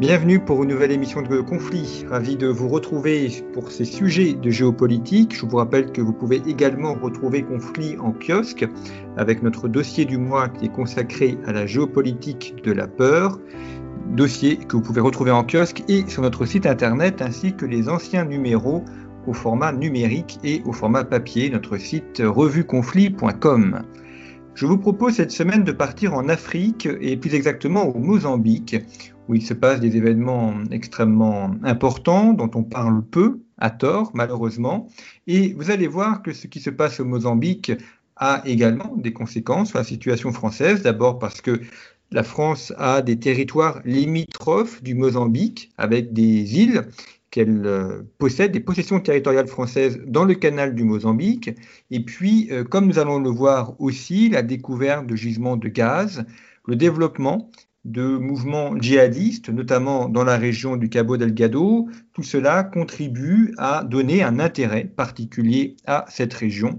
Bienvenue pour une nouvelle émission de Conflit. Ravi de vous retrouver pour ces sujets de géopolitique. Je vous rappelle que vous pouvez également retrouver Conflit en kiosque avec notre dossier du mois qui est consacré à la géopolitique de la peur. Dossier que vous pouvez retrouver en kiosque et sur notre site internet ainsi que les anciens numéros au format numérique et au format papier, notre site revueconflit.com. Je vous propose cette semaine de partir en Afrique et plus exactement au Mozambique, où il se passe des événements extrêmement importants dont on parle peu, à tort malheureusement. Et vous allez voir que ce qui se passe au Mozambique a également des conséquences sur la situation française. D'abord parce que la France a des territoires limitrophes du Mozambique avec des îles qu'elle euh, possède, des possessions territoriales françaises dans le canal du Mozambique. Et puis, euh, comme nous allons le voir aussi, la découverte de gisements de gaz, le développement de mouvements djihadistes, notamment dans la région du Cabo Delgado. Tout cela contribue à donner un intérêt particulier à cette région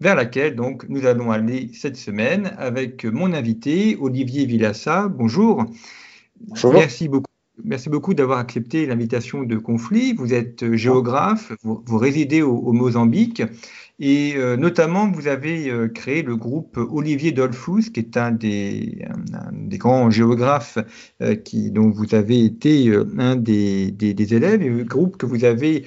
vers laquelle donc nous allons aller cette semaine avec mon invité Olivier Villassa. Bonjour. Bonjour. Merci beaucoup. Merci beaucoup d'avoir accepté l'invitation de conflit. Vous êtes géographe, vous, résidez au, Mozambique et euh, notamment vous avez euh, créé le groupe Olivier Dolphus, qui est un des, grands géographes euh, dont vous avez été un des, élèves, et le groupe que vous avez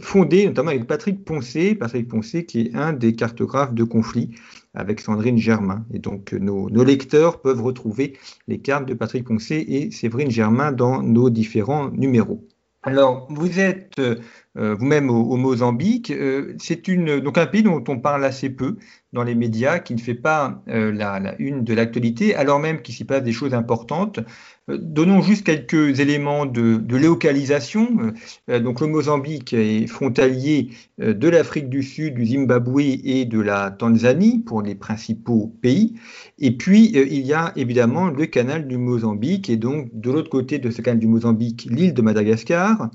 fondé notamment avec Patrick Poncé, Patrick Poncé qui est un des cartographes de conflit avec Sandrine Germain. Et donc, nos, nos, lecteurs peuvent retrouver les cartes de Patrick Poncé et Séverine Germain dans nos différents numéros. Alors, vous êtes euh, vous-même au, au, Mozambique. Euh, c'est une, donc un pays dont on parle assez peu dans les médias, qui ne fait pas euh, la, la, une de l'actualité, alors même qu'il s'y passe des choses importantes. donnons juste quelques éléments de, de localisation. donc, le Mozambique est frontalier de l'Afrique du Sud, du Zimbabwe et de la Tanzanie pour les principaux pays. Et puis, il y a évidemment le canal du Mozambique, et donc de l'autre côté de ce canal du Mozambique, l'île de Madagascar,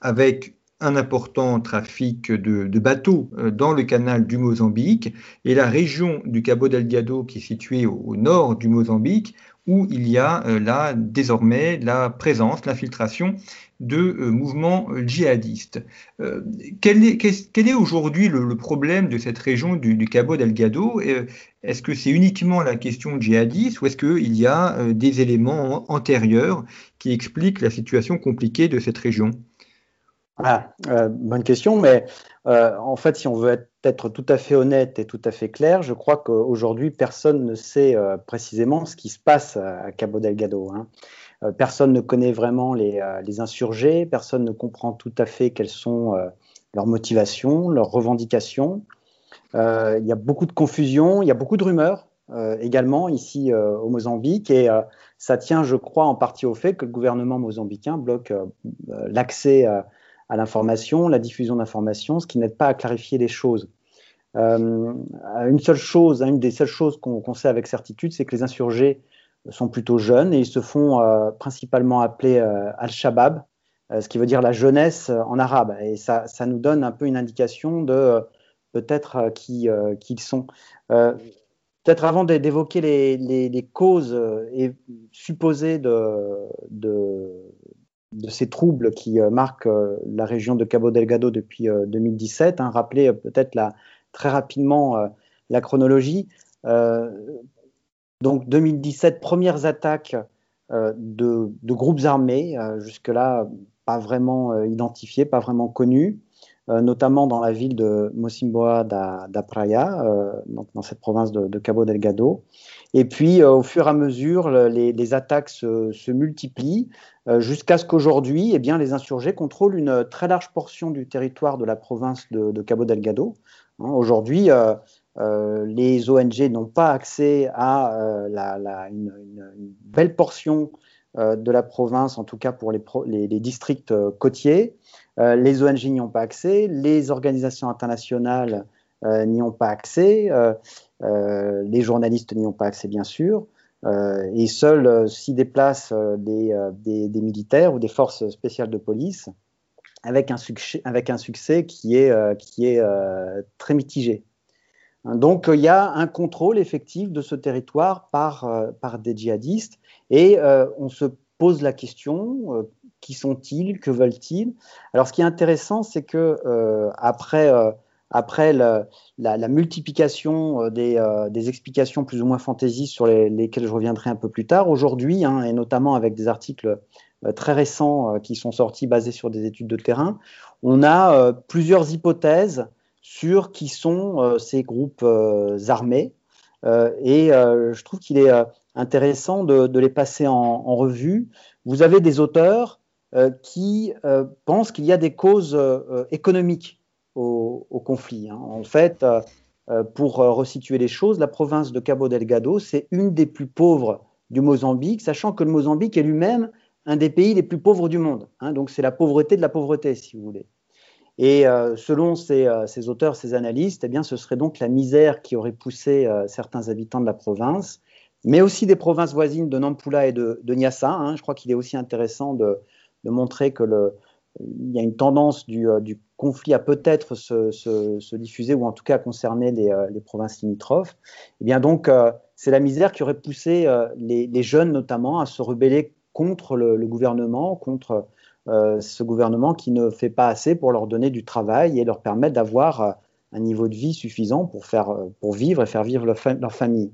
avec un important trafic de, bateaux dans le canal du Mozambique et la région du Cabo Delgado qui est située au, nord du Mozambique où il y a euh, là désormais la présence, l'infiltration de euh, mouvements djihadistes. Euh, quel est, aujourd'hui le, problème de cette région du, du Cabo Delgado? Est-ce que c'est uniquement la question djihadiste ou est-ce qu'il y a euh, des éléments antérieurs qui expliquent la situation compliquée de cette région? Ah, euh, bonne question, mais euh, en fait, si on veut être, tout à fait honnête et tout à fait clair, je crois qu'aujourd'hui, personne ne sait euh, précisément ce qui se passe à Cabo Delgado. Hein. Personne ne connaît vraiment les, les, insurgés, personne ne comprend tout à fait quelles sont leurs motivations, leurs revendications. il y a beaucoup de confusion, il y a beaucoup de rumeurs également ici au Mozambique, et ça tient, je crois, en partie au fait que le gouvernement mozambicain bloque l'accès à l'information, la diffusion d'informations, ce qui n'aide pas à clarifier les choses. Euh, une seule chose, une des seules choses qu'on qu sait avec certitude, c'est que les insurgés sont plutôt jeunes et ils se font euh, principalement appeler euh, Al-Shabaab, ce qui veut dire la jeunesse en arabe. Et ça, nous donne un peu une indication de peut-être qui, qui, ils sont. Peut-être avant d'évoquer les, causes supposées de, de ces troubles qui euh, marquent euh, la région de Cabo Delgado depuis 2017. Euh, hein, rappeler peut-être très rapidement la chronologie. donc 2017, premières attaques de, groupes armés, jusque-là pas vraiment identifiés, pas vraiment connus, notamment dans la ville de Mocimboa da, Praia, donc dans cette province de Cabo Delgado. Et puis, euh, au fur et à mesure, les, les attaques se, se multiplient euh, jusqu'à ce qu'aujourd'hui, eh bien, les insurgés contrôlent une très large portion du territoire de la province de, de Cabo Delgado, Hein, aujourd'hui, les ONG n'ont pas accès à une, belle portion de la province, en tout cas pour les, les districts côtiers. les ONG n'y ont pas accès, les organisations internationales n'y ont pas accès, les journalistes n'y ont pas accès, bien sûr. Euh, et seuls euh, s'y déplacent euh, des, militaires ou des forces spéciales de police avec un succès, qui est, très mitigé. Hein, donc il y a un contrôle effectif de ce territoire par, par des djihadistes et on se pose la question qui sont-ils, que veulent-ils? Alors ce qui est intéressant, c'est que après après la, multiplication euh, euh, des, explications plus ou moins fantaisistes sur lesquelles je reviendrai un peu plus tard, aujourd'hui, hein, et notamment avec des articles euh, très récents qui sont sortis basés sur des études de terrain, on a plusieurs hypothèses sur qui sont ces groupes armés. et je trouve qu'il est intéressant de, les passer en, revue. Vous avez des auteurs qui pensent qu'il y a des causes économiques au, conflit. Hein. En fait, euh, euh, pour euh, resituer les choses, la province de Cabo Delgado, c'est une des plus pauvres du Mozambique, sachant que le Mozambique est lui-même un des pays les plus pauvres du monde. Hein. donc c'est la pauvreté de la pauvreté, si vous voulez. Et selon ces, auteurs, ces analystes, eh bien, ce serait donc la misère qui aurait poussé certains habitants de la province, mais aussi des provinces voisines de Nampula et de, de Nyassa. Hein. Je crois qu'il est aussi intéressant de, montrer que le, il y a une tendance du, euh, conflit à peut-être se, diffuser ou en tout cas concerner les, euh, provinces limitrophes. Eh bien donc, euh, c'est la misère qui aurait poussé les, jeunes notamment à se rebeller contre le, gouvernement, contre ce gouvernement qui ne fait pas assez pour leur donner du travail et leur permettre d'avoir un niveau de vie suffisant pour, faire, pour vivre et faire vivre leur, famille.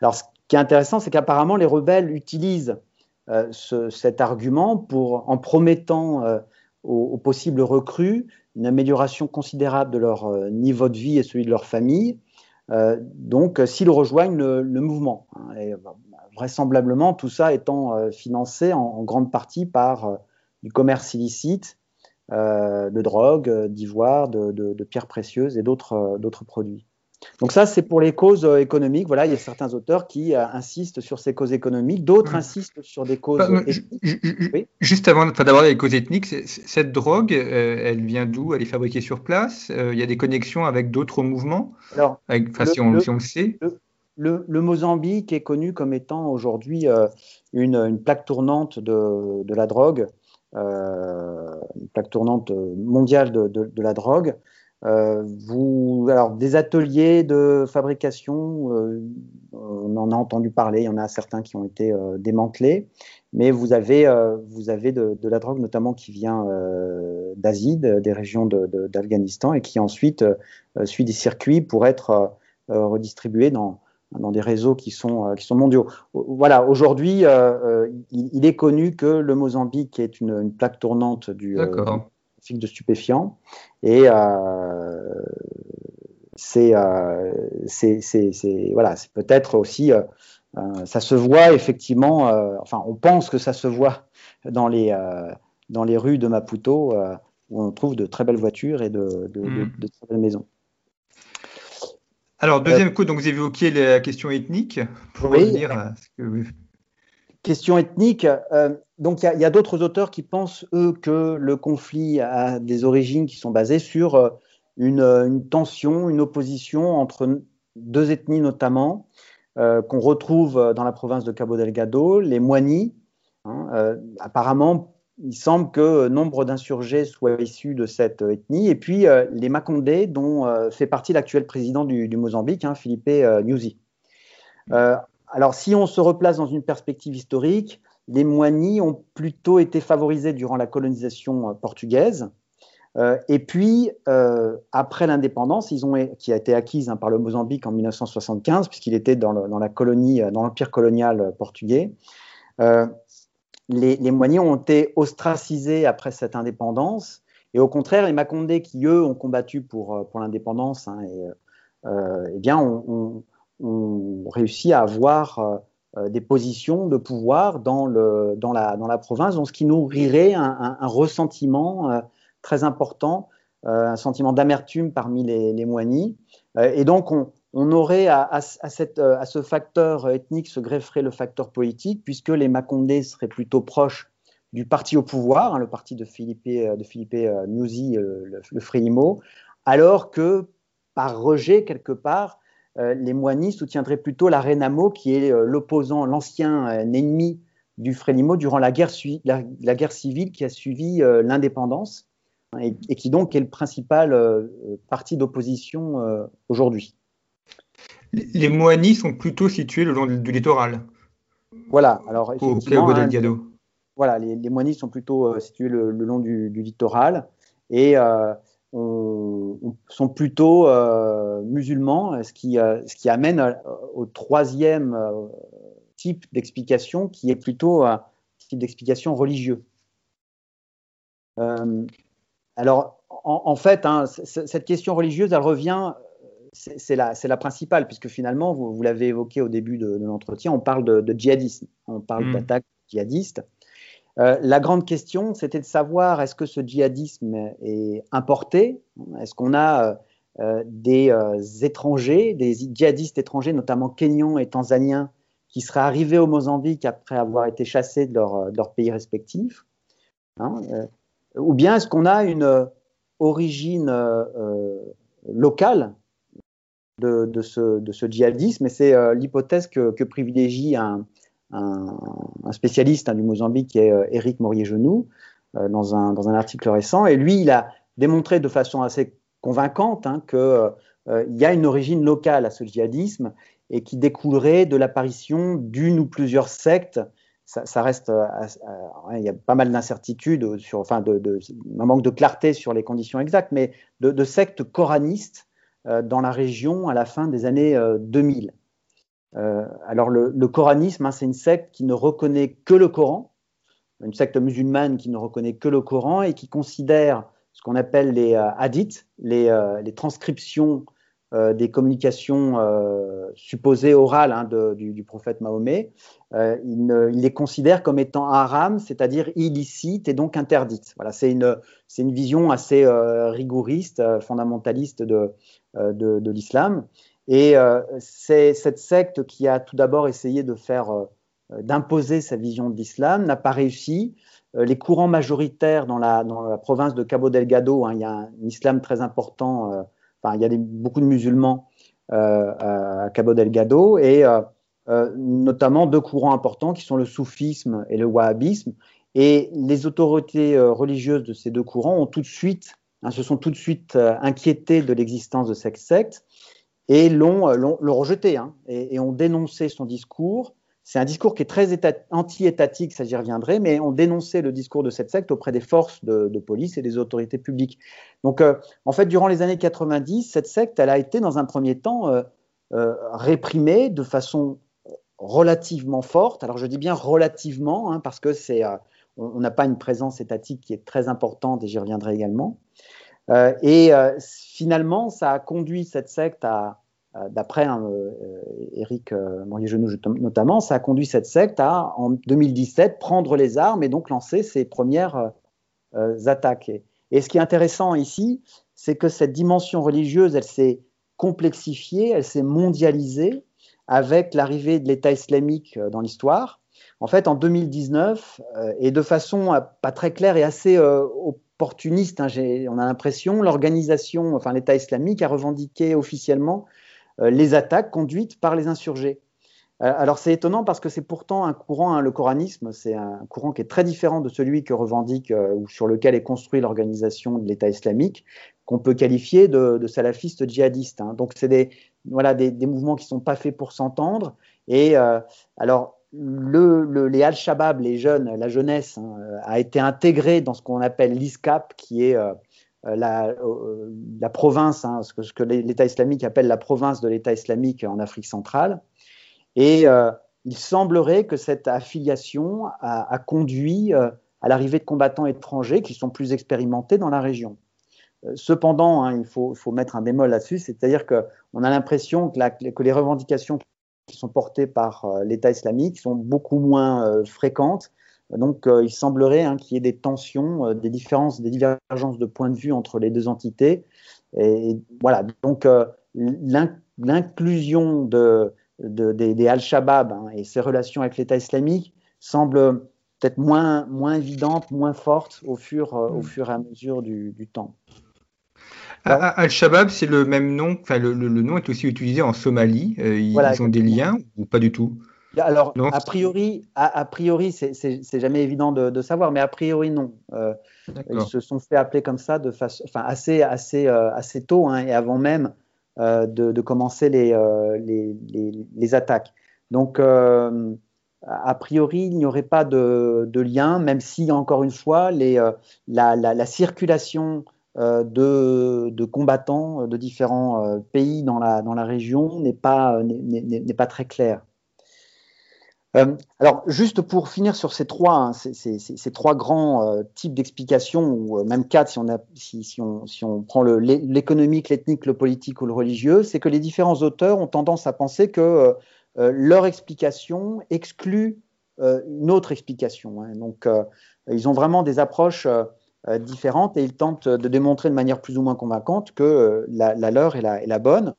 Alors, ce qui est intéressant, c'est qu'apparemment, les rebelles utilisent cet argument pour, en promettant aux, possibles recrues une amélioration considérable de leur euh, niveau de vie et celui de leur famille, euh, donc euh, s'ils rejoignent le, mouvement. Hein. vraisemblablement, tout ça étant financé en, grande partie par du commerce illicite de drogue, d'ivoire, de, pierres précieuses et d'autres produits. Donc ça, c'est pour les causes euh, économiques. Voilà, il y a certains auteurs qui euh, insistent sur ces causes économiques, d'autres insistent sur des causes. Bah, juste avant d'aborder les causes ethniques, cette drogue, euh, elle vient d'où? Elle est fabriquée sur place? Il y a des connexions avec d'autres mouvements? Alors, enfin, si, on, le, sait? Le, Mozambique est connu comme étant aujourd'hui une, plaque tournante de, la drogue, une plaque tournante mondiale de la drogue. Euh, vous, alors, des ateliers de fabrication, euh, on en a entendu parler, il y en a certains qui ont été euh, démantelés, mais vous avez, vous avez de, la drogue notamment qui vient d'Asie, des régions d'Afghanistan, et qui ensuite suit des circuits pour être redistribué dans, dans des réseaux qui sont, qui sont mondiaux. Voilà, aujourd'hui, il, est connu que le Mozambique est une, une plaque tournante du, de stupéfiants. Et euh, euh, c'est voilà, peut-être aussi, euh, ça se voit effectivement, enfin on pense que ça se voit dans les, dans les rues de Maputo où on trouve de très belles voitures et de, de, mm. très belles maisons. Alors, deuxième coup, donc vous évoquiez la question ethnique. Pour revenir à ce que Question ethnique. Euh, donc, il y a, d'autres auteurs qui pensent, eux, que le conflit a des origines qui sont basées sur euh, une, tension, une opposition entre deux ethnies notamment, euh, qu'on retrouve dans la province de Cabo Delgado, les Moigny. Hein, apparemment, il semble que nombre d'insurgés soient issus de cette ethnie, et puis les Macondés, dont fait partie l'actuel président du, Mozambique, hein, Philippe Nyusi. Alors, si on se replace dans une perspective historique, les Moigny ont plutôt été favorisés durant la colonisation euh, portugaise. Euh, et puis, euh, après l'indépendance, qui a été acquise hein, par le Mozambique en 1975, puisqu'il était dans, la colonie, dans l'empire colonial portugais, les, les ont été ostracisés après cette indépendance. Et au contraire, les Macondés, qui eux ont combattu pour, pour l'indépendance, hein, eh bien, ont, réussi à avoir des positions de pouvoir dans, la, province, donc ce qui nourrirait un, ressentiment euh, très important un sentiment d'amertume parmi les, les et donc, on, aurait à, ce facteur ethnique se grefferait le facteur politique, puisque les Macondés seraient plutôt proches du parti au pouvoir, hein, le parti de Philippe, de le, le alors que par rejet, quelque part, euh, les Moigny soutiendraient plutôt la Renamo, qui est euh, l'opposant, l'ancien euh, ennemi du Frélimo durant la guerre, la, guerre, civile qui a suivi l'indépendance et, qui donc est le principal parti d'opposition aujourd'hui. Les Moigny sont plutôt situés le long du littoral. Voilà, alors au Cabo Delgado. Voilà, les, les sont plutôt situés le, long du, littoral et sont plutôt euh, musulmans, ce qui, euh, ce qui amène euh, au troisième type d'explication, qui est plutôt un type d'explication religieux. alors, en, fait, hein, cette question religieuse, elle revient, c'est la, la, principale, puisque finalement, vous, vous l'avez évoqué au début de, l'entretien, on parle de, djihadisme, on parle mmh. d'attaque djihadiste. Euh, la grande question, c'était de savoir est-ce que ce djihadisme est importé? Est-ce qu'on a euh, euh, des étrangers, des djihadistes étrangers, notamment kenyans et tanzaniens, qui seraient arrivés au Mozambique après avoir été chassés de leur, pays respectifs hein, Ou bien est-ce qu'on a une origine locale de, ce, djihadisme? Et c'est l'hypothèse que, privilégie un, un, spécialiste hein, du Mozambique qui est Eric euh, Morier-Genoux, euh, dans, un, dans, un, article récent. Et lui, il a démontré de façon assez convaincante hein, qu'il euh, y a une origine locale à ce djihadisme et qui découlerait de l'apparition d'une ou plusieurs sectes. Ça, reste, il y a pas mal d'incertitudes, sur, enfin, de, un manque de clarté sur les conditions exactes, mais de sectes coranistes dans la région à la fin des années 2000. Euh, alors le, coranisme, hein, c'est une secte qui ne reconnaît que le Coran, une secte musulmane qui ne reconnaît que le Coran et qui considère ce qu'on appelle les euh, hadiths, les, euh, transcriptions des communications supposées orales hein, du, prophète Mahomet. Il, les considère comme étant haram, c'est-à-dire illicites et donc interdites. Voilà, c'est une, une vision assez rigouriste, fondamentaliste de, de l'islam. Et euh, c'est cette secte qui a tout d'abord essayé de faire, euh, d'imposer sa vision de l'islam, n'a pas réussi. Euh, les courants majoritaires dans la, dans la, province de Cabo Delgado, hein, il y a un, islam très important, enfin, il y a beaucoup de musulmans à Cabo Delgado, et notamment deux courants importants qui sont le soufisme et le wahhabisme. Et les autorités religieuses de ces deux courants ont tout de suite, hein, se sont tout de suite inquiétées de l'existence de cette secte et l'ont euh, rejeté hein, et, ont dénoncé son discours. C'est un discours qui est très anti-étatique, ça j'y reviendrai, mais ont dénoncé le discours de cette secte auprès des forces de, police et des autorités publiques. Donc, euh, en fait, durant les années 90, cette secte, elle a été dans un premier temps euh, réprimée de façon relativement forte. Alors, je dis bien relativement, hein, parce que c'est, on n'a pas une présence étatique qui est très importante, et j'y reviendrai également. Et finalement, ça a conduit cette secte à, euh, d'après hein, Eric euh, Morier-Genoux notamment, ça a conduit cette secte à, en 2017, prendre les armes et donc lancer ses premières euh, attaques. Et, ce qui est intéressant ici, c'est que cette dimension religieuse, elle s'est complexifiée, elle s'est mondialisée avec l'arrivée de l'État islamique dans l'histoire. En fait, en 2019, et de façon pas très claire et assez opportuniste, hein, on a l'impression, l'organisation, enfin l'État islamique a revendiqué officiellement euh, les attaques conduites par les insurgés. Euh, alors c'est étonnant parce que c'est pourtant un courant, hein, le coranisme, c'est un courant qui est très différent de celui que revendique euh, ou sur lequel est construite l'organisation de l'État islamique, qu'on peut qualifier de, salafistes djihadistes. Hein. Donc c'est des, voilà, des, mouvements qui ne sont pas faits pour s'entendre. Et alors le, les Al-Shabaab, les jeunes, la jeunesse, hein, a été intégrée dans ce qu'on appelle l'ISCAP, qui est euh, euh, la, province, hein, ce que, l'État islamique appelle la province de l'État islamique en Afrique centrale. Et euh, il semblerait que cette affiliation a, conduit à l'arrivée de combattants étrangers qui sont plus expérimentés dans la région. Cependant, hein, il faut, mettre un bémol là-dessus, c'est-à-dire qu'on a l'impression que, les revendications qui sont portées par l'État islamique sont beaucoup moins fréquentes Donc, il semblerait hein, qu'il y ait des tensions, des différences, des divergences de points de vue entre les deux entités. Et, voilà, donc l'inclusion de, des, Al-Shabaab hein, et ses relations avec l'État islamique semble peut-être moins, moins évidente, moins forte au fur, au mm. fur et à mesure du, du temps. Al-Shabaab, c'est le même nom, enfin le, le, nom est aussi utilisé en Somalie. Euh, ils, ont des liens ou pas du tout? Alors, a priori, a, priori, c'est jamais évident de, savoir, mais a priori non. Euh, ils se sont fait appeler comme ça de façon, enfin assez, assez, euh, assez tôt hein, et avant même de, commencer les, les, les, attaques. Donc, a priori, il n'y aurait pas de, de, lien, même si, encore une fois, les, la, la, la, circulation euh, de, combattants de différents euh, pays dans la, dans la région n'est pas, n'est pas très clair. Euh, alors, juste pour finir sur ces trois, hein, ces, trois grands types d'explications, ou même quatre si on, a, si, si, on, si on, prend l'économique, l'ethnique, le politique ou le religieux, c'est que les différents auteurs ont tendance à penser que leur explication exclut une autre explication. Hein. Donc, ils ont vraiment des approches euh, différentes et ils tentent de démontrer de manière plus ou moins convaincante que euh, la, leur est la, bonne.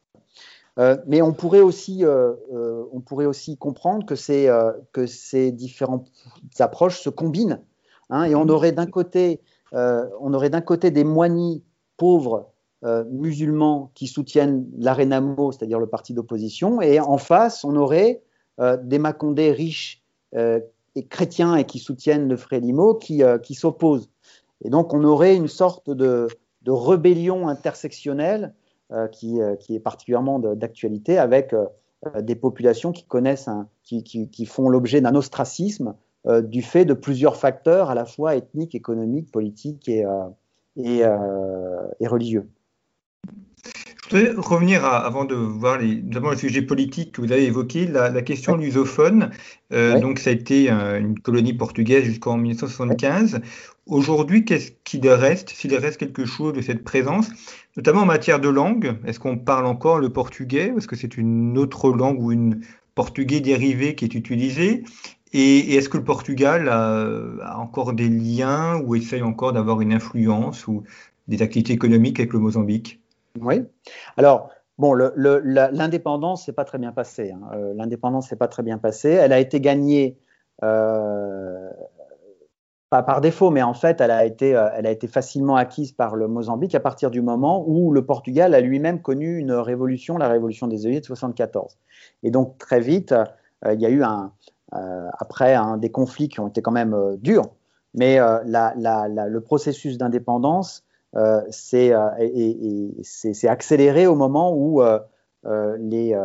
Euh, mais on pourrait aussi, on pourrait aussi comprendre que ces, que ces différentes approches se combinent. Hein, et on aurait d'un côté, on aurait d'un côté des moignis pauvres musulmans qui soutiennent l'Arenamo, c'est-à-dire le parti d'opposition, et en face, on aurait des Macondés riches et chrétiens et qui soutiennent le Frélimo qui, qui s'opposent. Et donc, on aurait une sorte de, rébellion intersectionnelle euh, qui, euh, qui, est particulièrement d'actualité avec euh, des populations qui connaissent, qui, qui, font l'objet d'un ostracisme du fait de plusieurs facteurs à la fois ethniques, économiques, politiques et, et religieux. Je voudrais revenir avant de voir les, notamment le sujet politique que vous avez évoqué, la, question lusophone. Donc, ça a été une colonie portugaise jusqu'en 1975. Aujourd'hui, qu'est-ce qu'il reste, s'il reste quelque chose de cette présence, notamment en matière de langue? Est-ce qu'on parle encore le portugais Est-ce que c'est une autre langue ou une portugais dérivé qui est utilisée et, est-ce que le Portugal a, encore des liens ou essaye encore d'avoir une influence ou des activités économiques avec le Mozambique? Oui. Alors, Bon, l'indépendance s'est pas très bien passée. Hein. Euh, l'indépendance s'est pas très bien passée. Elle a été gagnée euh, pas par défaut, mais en fait, elle a, été, euh, elle a été facilement acquise par le Mozambique à partir du moment où le Portugal a lui-même connu une révolution, la révolution des œillets de 74. Et donc, très vite, il y a eu un, après des conflits qui ont été quand même durs, mais le processus d'indépendance s'est accéléré au moment où, les,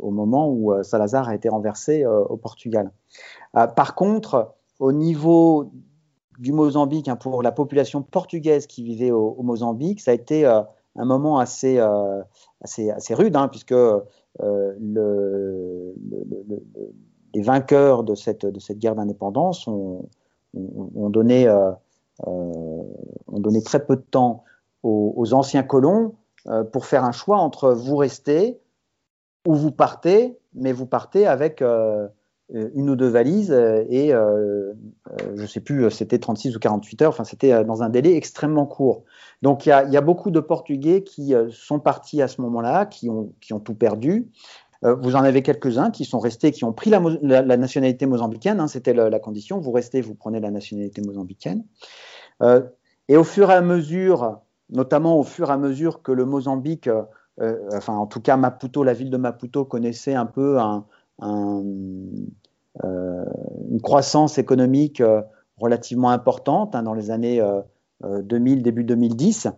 au moment où Salazar a été renversé au Portugal. par contre, au niveau du Mozambique hein, pour la population portugaise qui vivait au, Mozambique, ça a été euh, un moment assez, euh, assez, assez, rude, hein, puisque euh, le, les vainqueurs de cette, de cette guerre d'indépendance ont, donné, ont donné très peu de temps aux, anciens colons pour faire un choix entre vous restez ou vous partez, mais vous partez avec euh, une ou deux valises euh, et euh, je ne sais plus, c'était 36 ou 48 heures, enfin c'était dans un délai extrêmement court. Donc il y a, beaucoup de Portugais qui sont partis à ce moment-là, qui ont, tout perdu. vous en avez quelques-uns qui sont restés, qui ont pris la, la, nationalité mozambicaine, hein, c'était la, condition, vous restez, vous prenez la nationalité mozambicaine. Et au fur et à mesure, notamment au fur et à mesure que le Mozambique, enfin en tout cas Maputo, la ville de Maputo connaissait un peu euh, une croissance économique euh, relativement importante hein, dans les années 2000, euh, début 2010.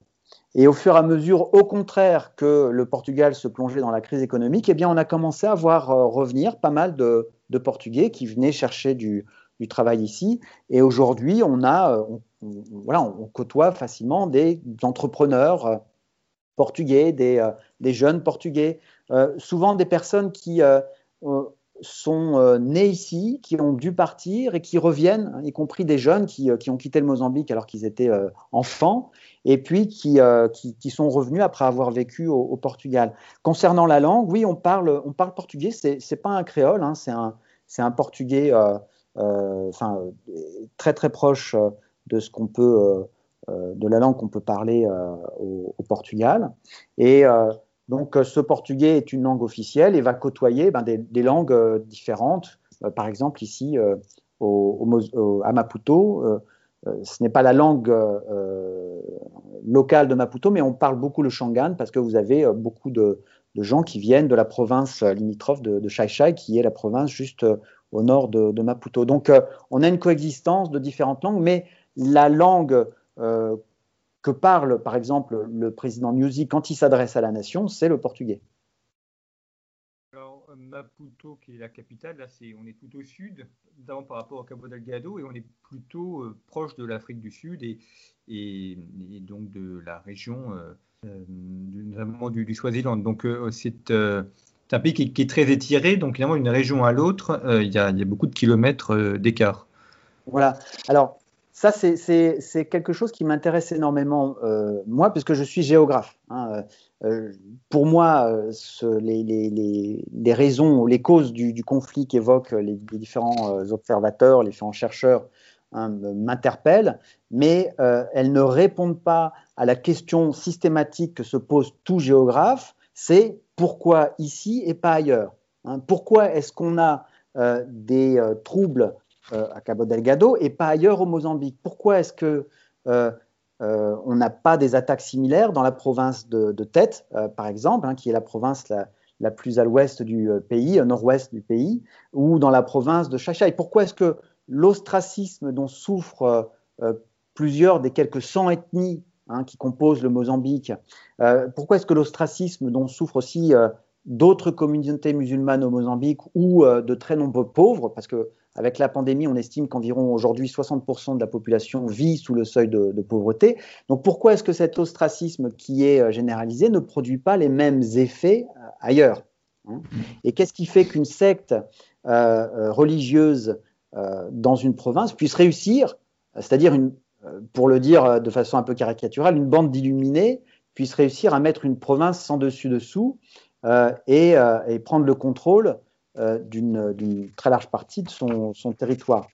Et au fur et à mesure, au contraire que le Portugal se plongeait dans la crise économique, eh bien, on a commencé à voir revenir pas mal de, Portugais qui venaient chercher du, travail ici. Et aujourd'hui, on a, voilà, on côtoie facilement des entrepreneurs portugais, des, des jeunes portugais, souvent des personnes qui sont euh, nés ici, qui ont dû partir et qui reviennent, y compris des jeunes qui, euh, ont quitté le Mozambique alors qu'ils étaient euh, enfants, et puis qui, qui, sont revenus après avoir vécu au, Portugal. Concernant la langue, oui, on parle, on parle portugais, c'est n'est pas un créole, hein, c'est un, un, portugais enfin, très très proche de ce qu'on peut, de la langue qu'on peut parler au, Portugal. Et donc, ce portugais est une langue officielle et va côtoyer ben, des, langues différentes. par exemple, ici, au, à Maputo, ce n'est pas la langue locale de Maputo, mais on parle beaucoup le Shangan parce que vous avez beaucoup de, gens qui viennent de la province limitrophe de, de Chai qui est la province juste euh, au nord de, Maputo. Donc, euh, on a une coexistence de différentes langues, mais la langue euh, que parle, par exemple, le président Nyusi quand il s'adresse à la nation, c'est le portugais. Maputo, qui est la capitale, là, c'est, on est tout au sud, notamment par rapport au Cabo Delgado, et on est plutôt proche de l'Afrique du Sud et, et, donc de la région euh, notamment du, du Swaziland. Donc euh, c'est euh, un pays qui, est très étiré, donc évidemment, d'une région à l'autre, il y, a beaucoup de kilomètres d'écart. Voilà. Alors, ça, c'est quelque chose qui m'intéresse énormément, moi, puisque je suis géographe. Hein. pour moi, les, raisons, les causes du, du conflit qu'évoquent les, différents observateurs, les différents chercheurs, hein, m'interpellent, mais elles ne répondent pas à la question systématique que se pose tout géographe, c'est pourquoi ici et pas ailleurs hein. Pourquoi est-ce qu'on a euh, des euh, troubles euh, à Cabo Delgado et pas ailleurs au Mozambique? Pourquoi est-ce que on n'a pas des attaques similaires dans la province de, Tête, par exemple, hein, qui est la province la, plus à l'ouest du pays, nord-ouest du pays, ou dans la province de Chachai Pourquoi est-ce que l'ostracisme dont souffrent plusieurs des quelques 100 ethnies Hein, qui compose le Mozambique. Euh, pourquoi est-ce que l'ostracisme, dont souffrent aussi euh, d'autres communautés musulmanes au Mozambique ou euh, de très nombreux pauvres, parce que avec la pandémie, on estime qu'environ aujourd'hui 60% de la population vit sous le seuil de, pauvreté. Donc pourquoi est-ce que cet ostracisme qui est généralisé ne produit pas les mêmes effets ailleurs hein? Et qu'est-ce qui fait qu'une secte religieuse dans une province puisse réussir, c'est-à-dire une, pour le dire euh, de façon un peu caricaturale, une bande d'illuminés puisse réussir à mettre une province sans dessus-dessous euh, et, prendre le contrôle d'une très large partie de son, territoire.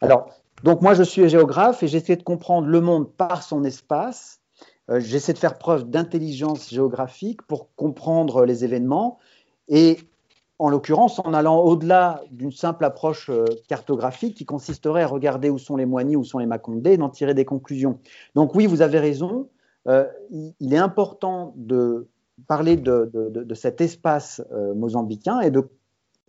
Alors, donc moi je suis géographe et j'essaie de comprendre le monde par son espace. j'essaie de faire preuve d'intelligence géographique pour comprendre les événements et en l'occurrence en allant au-delà d'une simple approche euh, cartographique qui consisterait à regarder où sont les Moigny, où sont les Macondés et d'en tirer des conclusions. Donc oui, vous avez raison, euh, il est important de parler de, cet espace euh, mozambicain et de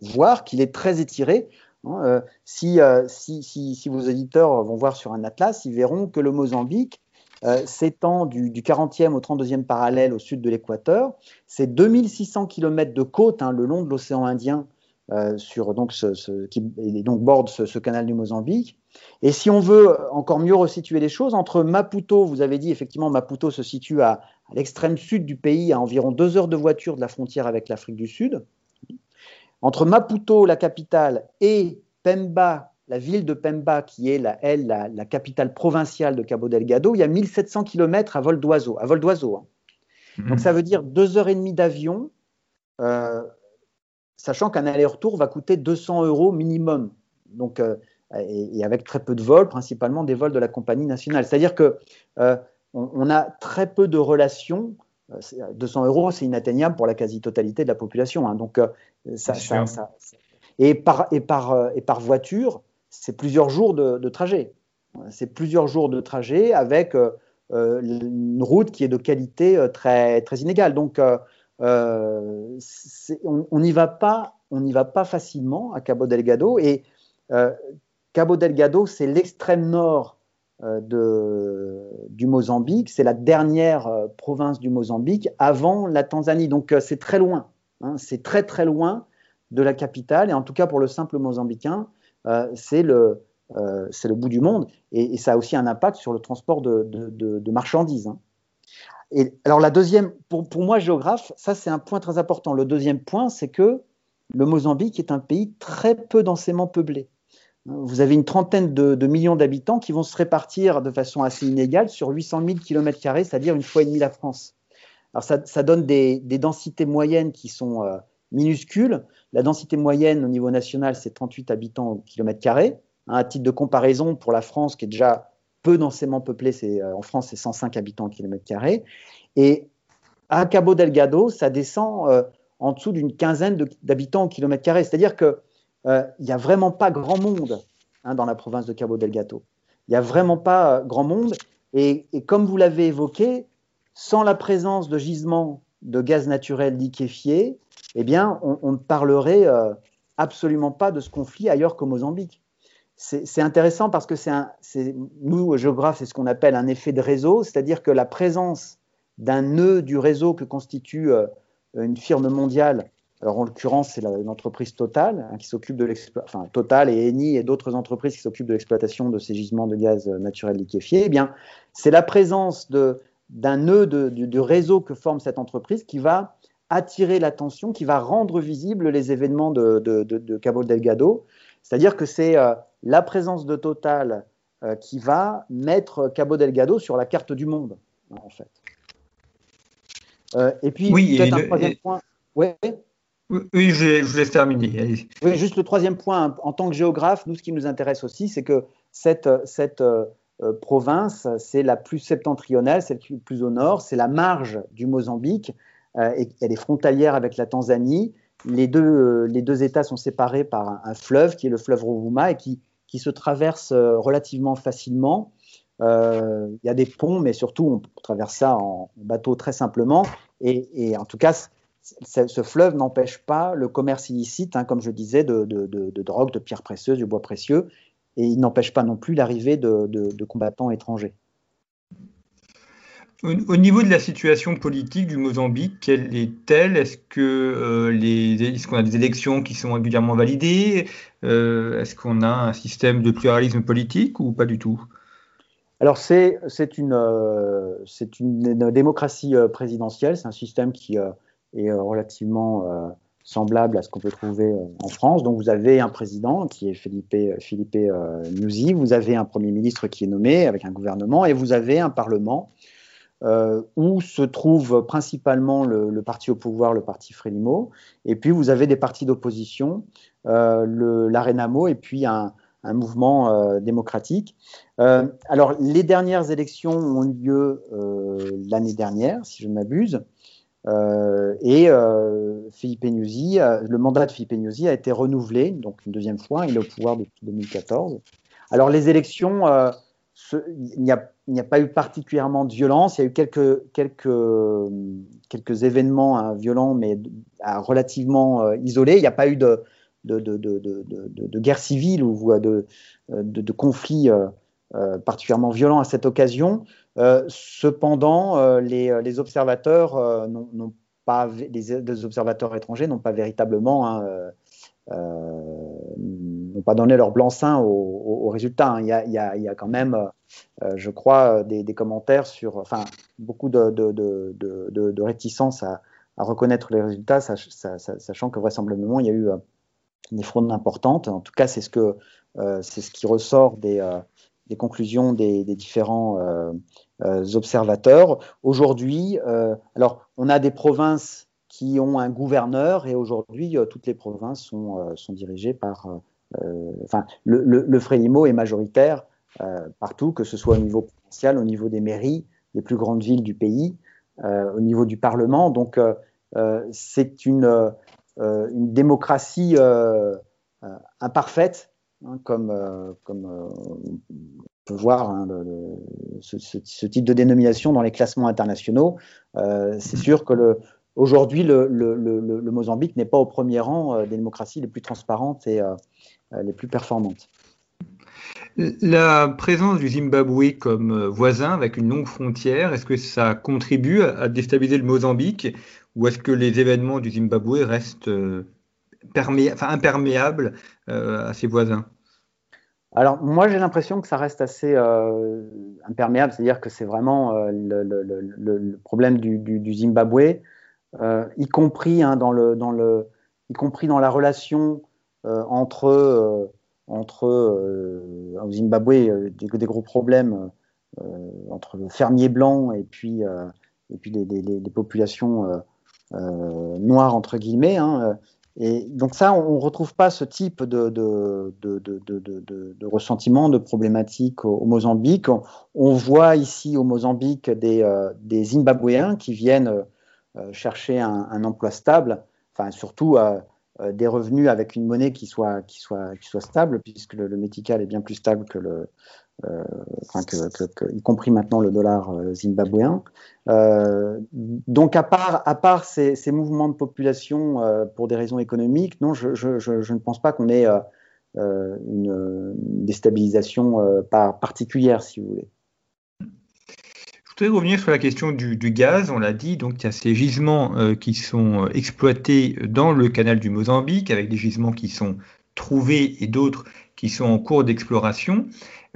voir qu'il est très étiré. Hein, si, si, vos éditeurs vont voir sur un atlas, ils verront que le Mozambique s'étend du, 40e au 32e parallèle au sud de l'équateur. C'est 2600 km de côte hein, le long de l'océan Indien euh, sur, qui borde ce, canal du Mozambique. Et si on veut encore mieux resituer les choses, entre Maputo, vous avez dit effectivement Maputo se situe à l'extrême sud du pays, à environ deux heures de voiture de la frontière avec l'Afrique du Sud. Entre Maputo, la capitale, et Pemba, la ville de Pemba, qui est la, elle, la, capitale provinciale de Cabo Delgado, il y a 1700 km à vol d'oiseau. À vol d'oiseau. Hein. Mhm. Donc ça veut dire deux heures et demie d'avion, euh, sachant qu'un aller-retour va coûter 200 euros minimum. Donc, euh, et, avec très peu de vols, principalement des vols de la compagnie nationale. C'est-à-dire que euh, on, a très peu de relations. 200 euros, c'est inatteignable pour la quasi-totalité de la population. Hein. Donc, ça, et, par, et, par, et par voiture, c'est plusieurs jours de, trajet. C'est plusieurs jours de trajet avec euh, euh, une route qui est de qualité euh, très, très inégale. Donc, on n'y va pas, on n'y va pas facilement à Cabo Delgado. Et Cabo Delgado, c'est l'extrême nord du Mozambique. C'est la dernière province du Mozambique avant la Tanzanie. Donc, c'est très loin. Hein. c'est très très loin de la capitale. Et en tout cas, pour le simple Mozambicain, c'est le, euh, le bout du monde et, ça a aussi un impact sur le transport de, marchandises. Hein. Et alors la deuxième, pour, pour moi géographe, ça c'est un point très important. Le deuxième point, c'est que le Mozambique est un pays très peu densément peuplé. Vous avez une trentaine de, millions d'habitants qui vont se répartir de façon assez inégale sur 800 000 km, c'est-à-dire une fois et demie la France. Alors ça, donne des, densités moyennes qui sont, euh, minuscule. La densité moyenne au niveau national, c'est 38 habitants au kilomètre carré. À titre de comparaison, pour la France, qui est déjà peu densément peuplée, c'est, en France, c'est 105 habitants au kilomètre carré. Et à Cabo Delgado, ça descend en dessous d'une quinzaine d'habitants au kilomètre carré. C'est-à-dire qu'il n'y a vraiment pas grand monde hein, dans la province de Cabo Delgado. Il n'y a vraiment pas grand monde. Et, comme vous l'avez évoqué, sans la présence de gisements de gaz naturel liquéfié, eh bien, on, ne parlerait euh, absolument pas de ce conflit ailleurs qu'au Mozambique. C'est intéressant parce que c'est nous, géographes, c'est ce qu'on appelle un effet de réseau, c'est-à-dire que la présence d'un nœud du réseau que constitue euh, une firme mondiale alors en l'occurrence, c'est l'entreprise Total hein, qui s'occupe de enfin Total et Eni et d'autres entreprises qui s'occupent de l'exploitation de ces gisements de gaz euh, naturel liquéfié. Eh bien, c'est la présence d'un nœud du, réseau que forme cette entreprise qui va attirer l'attention, qui va rendre visibles les événements de, Cabo Delgado. C'est-à-dire que c'est euh, la présence de Total euh, qui va mettre Cabo Delgado sur la carte du monde, en fait. et puis, oui, peut-être un troisième point. Ouais. Oui, je, vous laisse terminer. Oui, juste le troisième point, en tant que géographe, nous, ce qui nous intéresse aussi, c'est que cette, cette euh, province, c'est la plus septentrionale, celle qui est plus au nord, c'est la marge du Mozambique, euh, et elle est frontalière avec la Tanzanie. Les deux, euh, États sont séparés par un, fleuve, qui est le fleuve Rovuma, et qui, se traverse relativement facilement. Il y a des ponts, mais surtout, on traverse ça en bateau très simplement. Et, en tout cas, ce fleuve n'empêche pas le commerce illicite, hein, comme je disais, de, de, drogue, de pierres précieuses, du bois précieux, et il n'empêche pas non plus l'arrivée de, combattants étrangers. Au, niveau de la situation politique du Mozambique, quelle est-elle? Est-ce que euh, est qu'on a des élections qui sont régulièrement validées? Euh, Est-ce qu'on a un système de pluralisme politique ou pas du tout? Alors c'est une, euh, une, démocratie présidentielle, c'est un système qui, est relativement semblable à ce qu'on peut trouver en France. Donc vous avez un président qui est Philippe, Philippe Nyusi, vous avez un Premier ministre qui est nommé avec un gouvernement. Et vous avez un Parlement où se trouve principalement le, parti au pouvoir, le parti Frélimo, et puis vous avez des partis d'opposition, l'Arenamo et puis un, mouvement démocratique. alors les dernières élections ont eu lieu l'année dernière, si je ne m'abuse. Euh, et euh, Philippe euh, le mandat de Philippe Nyusi a été renouvelé, donc une deuxième fois, il est au pouvoir depuis 2014. Alors les élections, il n'y a, pas eu particulièrement de violence, il y a eu quelques, événements hein, violents, mais relativement isolés. Il n'y a pas eu de, guerre civile ou de, de, conflits particulièrement violents à cette occasion. Euh, cependant, euh, euh, les, observateurs étrangers n'ont pas véritablement hein, n'ont pas donné leur blanc-seing aux résultats. Hein. Il, y a, quand même, je crois, des, commentaires sur, enfin, beaucoup de, de, réticence à, reconnaître les résultats, sachant que vraisemblablement il y a eu des fraudes importantes. En tout cas, c'est ce que c'est ce qui ressort des, conclusions des, différents euh, euh, observateurs. Aujourd'hui, euh, alors on a des provinces qui ont un gouverneur et aujourd'hui toutes les provinces sont dirigées par, enfin le, le, est majoritaire partout, que ce soit au niveau provincial, au niveau des mairies, les plus grandes villes du pays, au niveau du Parlement. Donc c'est une, démocratie imparfaite Hein, comme, euh, comme euh, peut voir hein, ce, type de dénomination dans les classements internationaux. Euh, c'est sûr que le, Mozambique n'est pas au premier rang des démocraties les plus transparentes et les plus performantes. La présence du Zimbabwe comme voisin avec une longue frontière, est-ce que ça contribue à déstabiliser le Mozambique ou est-ce que les événements du Zimbabwe restent euh, à ses voisins? Alors moi j'ai l'impression que ça reste assez euh, imperméable, c'est-à-dire que c'est vraiment euh, le, problème du, Zimbabwe, y compris hein, dans le, dans le, y compris dans la relation entre entre au Zimbabwe des, gros problèmes entre le fermier blanc et puis et puis les, populations noire entre guillemets. Hein, et donc ça, on ne retrouve pas ce type de, de, de, de ressentiment, de problématique au, Mozambique. On, voit ici au Mozambique des, des Zimbabwéens qui viennent chercher un, un, emploi stable, enfin surtout euh, des revenus avec une monnaie qui soit, qui soit, qui soit stable, puisque le, le est bien plus stable que le, euh, enfin que, y compris maintenant le dollar euh, zimbabwéen. Euh, donc à part, à part ces, ces mouvements de population euh, pour des raisons économiques, non, je, je, je, ne pense pas qu'on ait une, une, déstabilisation particulière, si vous voulez. Je voudrais revenir sur la question du, gaz. On l'a dit, donc il y a ces gisements euh, qui sont euh, exploités dans le canal du Mozambique, avec des gisements qui sont trouvés et d'autres qui sont en cours d'exploration.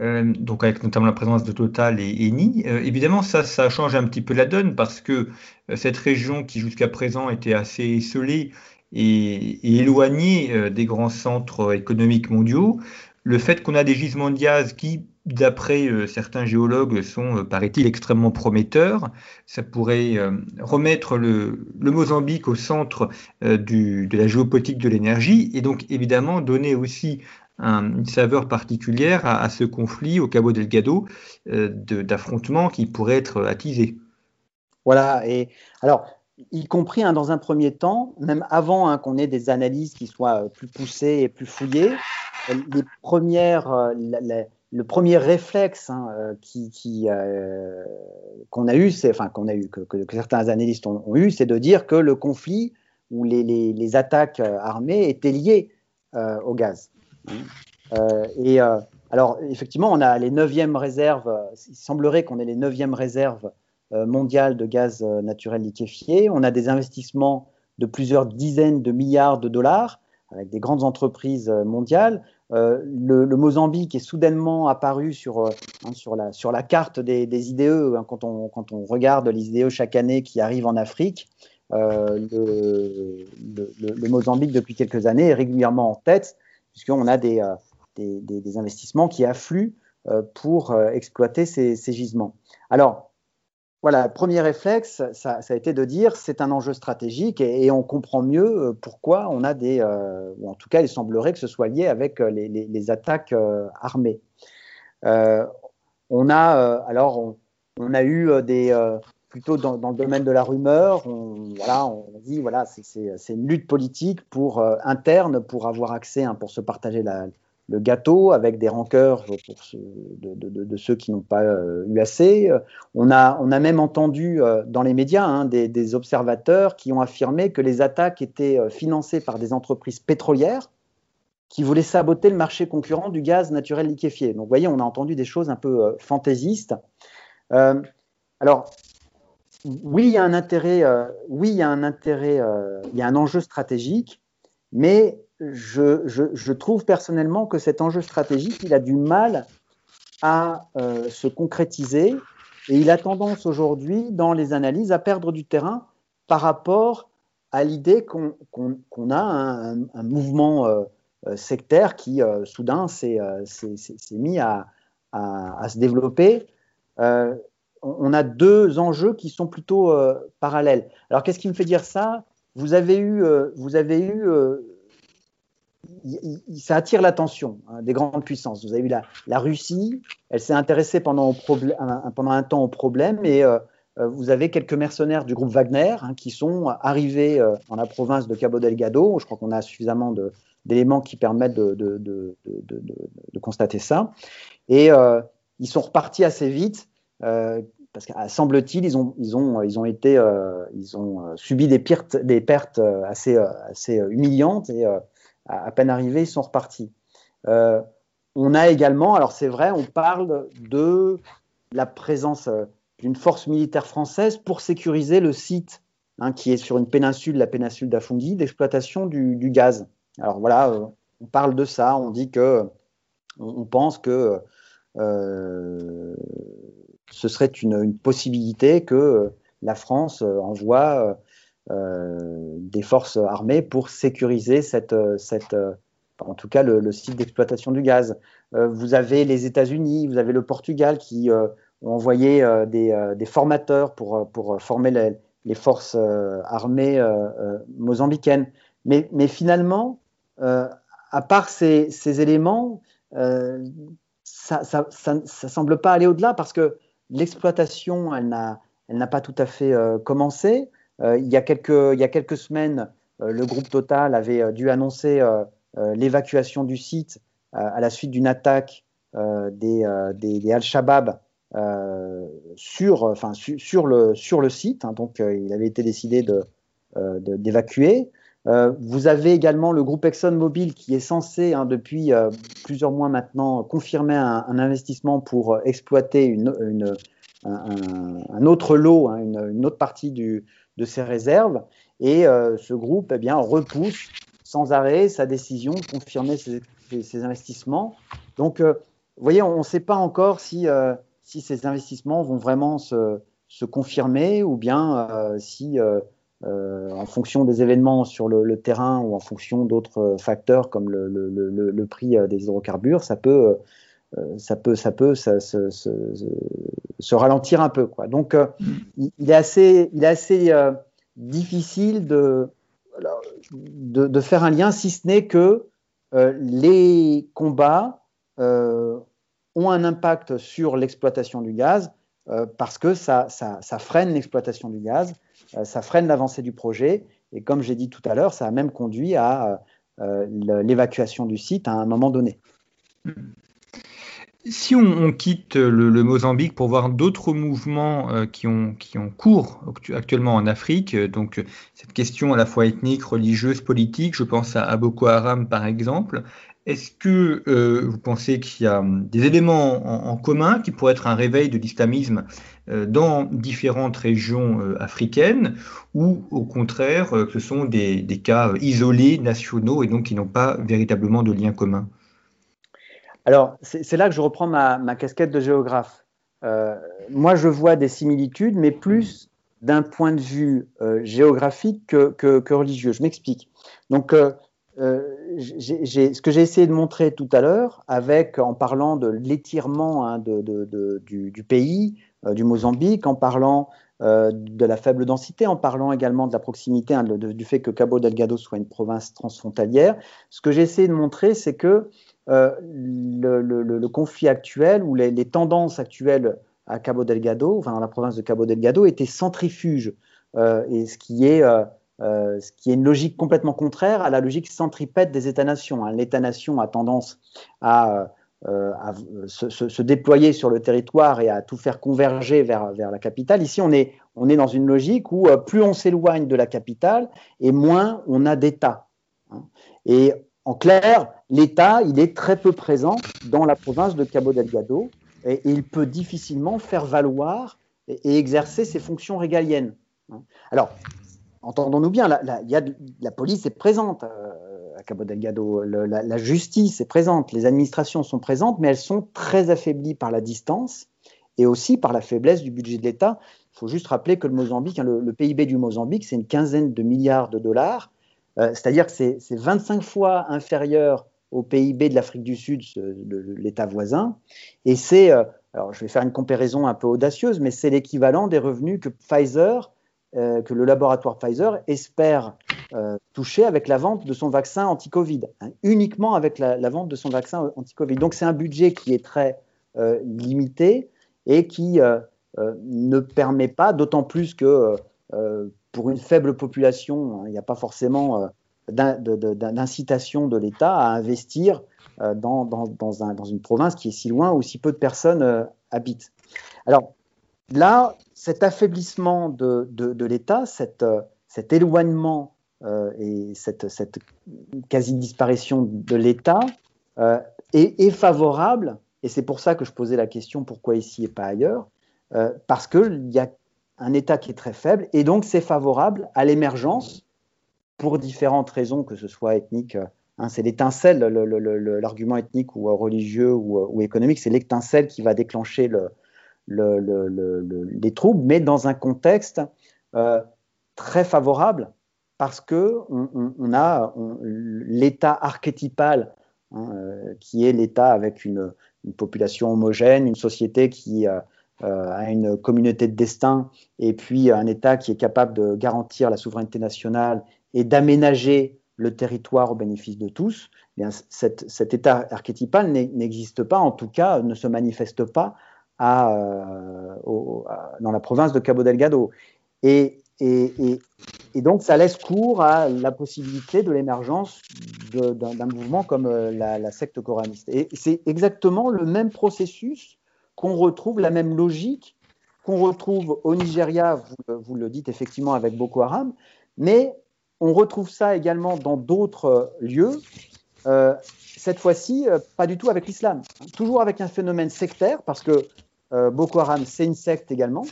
Euh, donc avec notamment la présence de Total et Eni. évidemment, ça, ça change un petit peu la donne parce que cette région qui jusqu'à présent était assez isolée et, et éloignée des grands centres économiques mondiaux, le fait qu'on a des gisements de gaz qui d'après euh, certains géologues, sont, euh, paraît-il, extrêmement prometteurs. Ça pourrait euh, remettre le, Mozambique au centre de la géopolitique de l'énergie et donc évidemment donner aussi une saveur particulière à, ce conflit au Cabo Delgado d'affrontements qui pourrait être attisé. Voilà, et alors, y compris hein, dans un premier temps, même avant hein, qu'on ait des analyses qui soient plus poussées et plus fouillées, les premières, le premier réflexe hein, euh, euh, qu'on a eu, c'est, enfin qu'on a eu, que, certains analystes ont, eu, c'est de dire que le conflit ou les, les, attaques euh, armées étaient liées au gaz. Hein. et alors, effectivement, on a les neuvièmes réserves. Il semblerait qu'on ait les neuvièmes réserves mondiales de gaz naturel liquéfié. On a des investissements de plusieurs dizaines de milliards de dollars avec des grandes entreprises mondiales. Euh, le, Mozambique est soudainement apparu sur, euh, hein, la, carte des, IDE, hein, quand, on, regarde les IDE chaque année qui arrivent en Afrique. Euh, le, Mozambique, depuis quelques années, est régulièrement en tête, puisqu'on a des, investissements qui affluent pour exploiter ces, ces gisements. Alors, voilà, premier réflexe, ça, a été de dire c'est un enjeu stratégique et, on comprend mieux euh, pourquoi on a des, euh, ou en tout cas il semblerait que ce soit lié avec euh, les, attaques armées. on a alors on, a eu des plutôt dans, le domaine de la rumeur, on, voilà, on dit voilà c'est une lutte politique pour interne pour avoir accès, hein, pour se partager la, le gâteau avec des rancœurs de, ceux qui n'ont pas euh, eu assez. On a, on a même entendu euh, dans les médias hein, des, observateurs qui ont affirmé que les attaques étaient euh, financées par des entreprises pétrolières qui voulaient saboter le marché concurrent du gaz naturel liquéfié. Donc vous voyez, on a entendu des choses un peu fantaisistes. alors, oui, il y a un intérêt, oui, il y a un intérêt, il y a un enjeu stratégique, mais je, trouve personnellement que cet enjeu stratégique, il a du mal à euh, se concrétiser et il a tendance aujourd'hui, dans les analyses, à perdre du terrain par rapport à l'idée qu'on a un, mouvement euh, euh, sectaire qui, soudain, s'est mis à, se développer. on a deux enjeux qui sont plutôt parallèles. Alors, qu'est-ce qui me fait dire ça? Vous avez eu, vous avez eu ça attire l'attention hein, des grandes puissances. Vous avez vu la, Russie, elle s'est intéressée pendant, un, temps au problème et euh, euh, vous avez quelques mercenaires du groupe Wagner hein, qui sont arrivés euh, dans la province de Cabo Delgado. Je crois qu'on a suffisamment d'éléments qui permettent de, constater ça. Et ils sont repartis assez vite parce que semble-t-il, ils ont, subi des, pertes, assez, humiliantes à, peine arrivés, ils sont repartis. Euh, on a également, alors c'est vrai, on parle de la présence euh, d'une force militaire française pour sécuriser le site hein, qui est sur une péninsule, la péninsule d'Afundi, d'exploitation du, gaz. Alors voilà, euh, on parle de ça, on dit que on, pense que ce serait une, possibilité que la France envoie des forces armées pour sécuriser cette, cette en tout cas le, site d'exploitation du gaz. Euh, vous avez les États-Unis, vous avez le Portugal qui euh, ont envoyé des, formateurs pour, pour former les forces armées mozambicaines. Mais, finalement, à part ces, éléments, ça, ça, semble pas aller au-delà parce que l'exploitation, elle n'a pas tout à fait commencé. Il, y a quelques, il y a quelques semaines, le groupe Total avait dû annoncer l'évacuation du site à la suite d'une attaque des, des, Al-Shabaab euh, sur, enfin, sur, le, sur le site. Hein, donc, euh, il avait été décidé euh, d'évacuer. Vous avez également le groupe ExxonMobil qui est censé, hein, depuis plusieurs mois maintenant, confirmer un, investissement pour exploiter une, un, autre lot, hein, une, autre partie de ses réserves. Et ce groupe eh repousse sans arrêt sa décision de confirmer ses, investissements. Donc, vous voyez, on ne sait pas encore si si ces investissements vont vraiment se, confirmer ou bien euh, si, euh, euh, en fonction des événements sur le, terrain ou en fonction d'autres facteurs comme le, prix des hydrocarbures, ça peut, ça peut, ça peut ça, se, se, se, ralentir un peu. Quoi. Donc, il est assez, il est assez difficile de, de, de, faire un lien, si ce n'est que les combats ont un impact sur l'exploitation du gaz euh, parce que ça, ça, ça freine l'exploitation du gaz, euh, ça freine l'avancée du projet. Et comme j'ai dit tout à l'heure, ça a même conduit à euh, l'évacuation du site à un moment donné. Si on, quitte le, Mozambique pour voir d'autres mouvements euh, qui, ont, cours actuellement en Afrique, donc cette question à la fois ethnique, religieuse, politique, je pense à, Boko Haram par exemple, est-ce que euh, vous pensez qu'il y a hum, des éléments en, commun qui pourraient être un réveil de l'islamisme euh, dans différentes régions euh, africaines ou au contraire euh, que ce sont des, cas isolés, nationaux et donc qui n'ont pas véritablement de lien commun? Alors c'est là que je reprends ma, casquette de géographe. Euh, moi je vois des similitudes mais plus d'un point de vue géographique que, religieux. Je m'explique. Donc euh, ce que j'ai essayé de montrer tout à l'heure, avec en parlant de l'étirement hein, du, pays, euh, du Mozambique, en parlant euh, de la faible densité, en parlant également de la proximité, hein, du fait que Cabo Delgado soit une province transfrontalière, ce que j'ai essayé de montrer, c'est que euh, le, conflit actuel ou les, tendances actuelles à Cabo Delgado, enfin dans la province de Cabo Delgado, étaient centrifuges, et ce qui est euh, ce qui est une logique complètement contraire à la logique centripète des États-nations. Hein. L'État-nation a tendance à, euh, se, déployer sur le territoire et à tout faire converger vers, la capitale. Ici, on est, dans une logique où euh, plus on s'éloigne de la capitale et moins on a d'État. Hein. Et en clair, l'État, il est très peu présent dans la province de Cabo Delgado et, il peut difficilement faire valoir et, exercer ses fonctions régaliennes. Alors, entendons-nous bien, la, police est présente euh, à Cabo Delgado, la, justice est présente, les administrations sont présentes, mais elles sont très affaiblies par la distance et aussi par la faiblesse du budget de l'État. Il faut juste rappeler que le hein, PIB du Mozambique, c'est une quinzaine de milliards de dollars, euh, c'est-à-dire que c'est 25 fois inférieur au PIB de l'Afrique du Sud, l'État voisin, et c'est, euh, alors je vais faire une comparaison un peu audacieuse, mais c'est l'équivalent des revenus que Pfizer euh, que le laboratoire Pfizer espère euh, toucher avec la vente de son vaccin anti-Covid, hein, uniquement avec la, vente de son vaccin anti-Covid. Donc c'est un budget qui est très limité et qui ne permet pas, d'autant plus que pour une faible population, hein, il n'y a pas forcément d'incitation de, l'État à investir dans, dans, dans, un, dans, une province qui est si loin où si peu de personnes habitent. Alors, là, cet affaiblissement de, l'État, cet, euh, cet, éloignement euh, et cette, quasi-disparition de l'État euh, est, est, favorable, et c'est pour ça que je posais la question pourquoi ici et pas ailleurs, euh, parce qu'il y a un État qui est très faible, et donc c'est favorable à l'émergence, pour différentes raisons, que ce soit ethnique, hein, c'est l'étincelle, l'argument ethnique ou religieux ou, ou économique, c'est l'étincelle qui va déclencher le, le, le, le, les troubles, mais dans un contexte euh, très favorable parce que on, a l'état archétypal hein, euh, qui est l'état avec une, population homogène, une société qui euh, à une communauté de destin et puis un État qui est capable de garantir la souveraineté nationale et d'aménager le territoire au bénéfice de tous, eh cet, état archétypal n'existe pas, en tout cas ne se manifeste pas à, dans la province de Cabo Delgado. Et, et, donc, ça laisse cours à la possibilité de l'émergence d'un mouvement comme euh, la, secte coraniste. Et c'est exactement le même processus qu'on retrouve, la même logique qu'on retrouve au Nigeria, vous, le dites effectivement avec Boko Haram, mais on retrouve ça également dans d'autres lieux. Euh, cette fois-ci, euh, pas du tout avec l'islam, toujours avec un phénomène sectaire, parce que Boko Haram, c'est une secte également,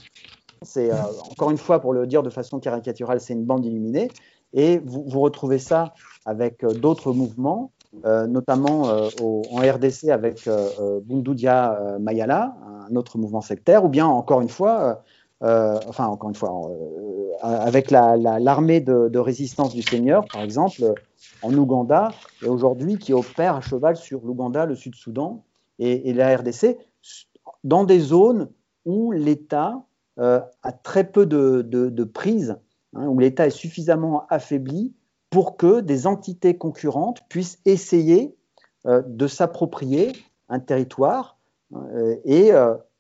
c'est, euh, encore une fois, pour le dire de façon caricaturale, c'est une bande illuminée. Et vous, retrouvez ça avec euh, d'autres mouvements, euh, notamment en RDC avec Bundudia Mayala, un autre mouvement sectaire, ou bien encore une fois, enfin encore une fois, avec l'armée la, de, résistance du Seigneur, par exemple, en Ouganda, et aujourd'hui qui opère à cheval sur l'Ouganda, le Sud-Soudan et, la RDC, dans des zones où l'État euh, à très peu de, de, prise, hein, où l'État est suffisamment affaibli pour que des entités concurrentes puissent essayer euh, de s'approprier un territoire euh, et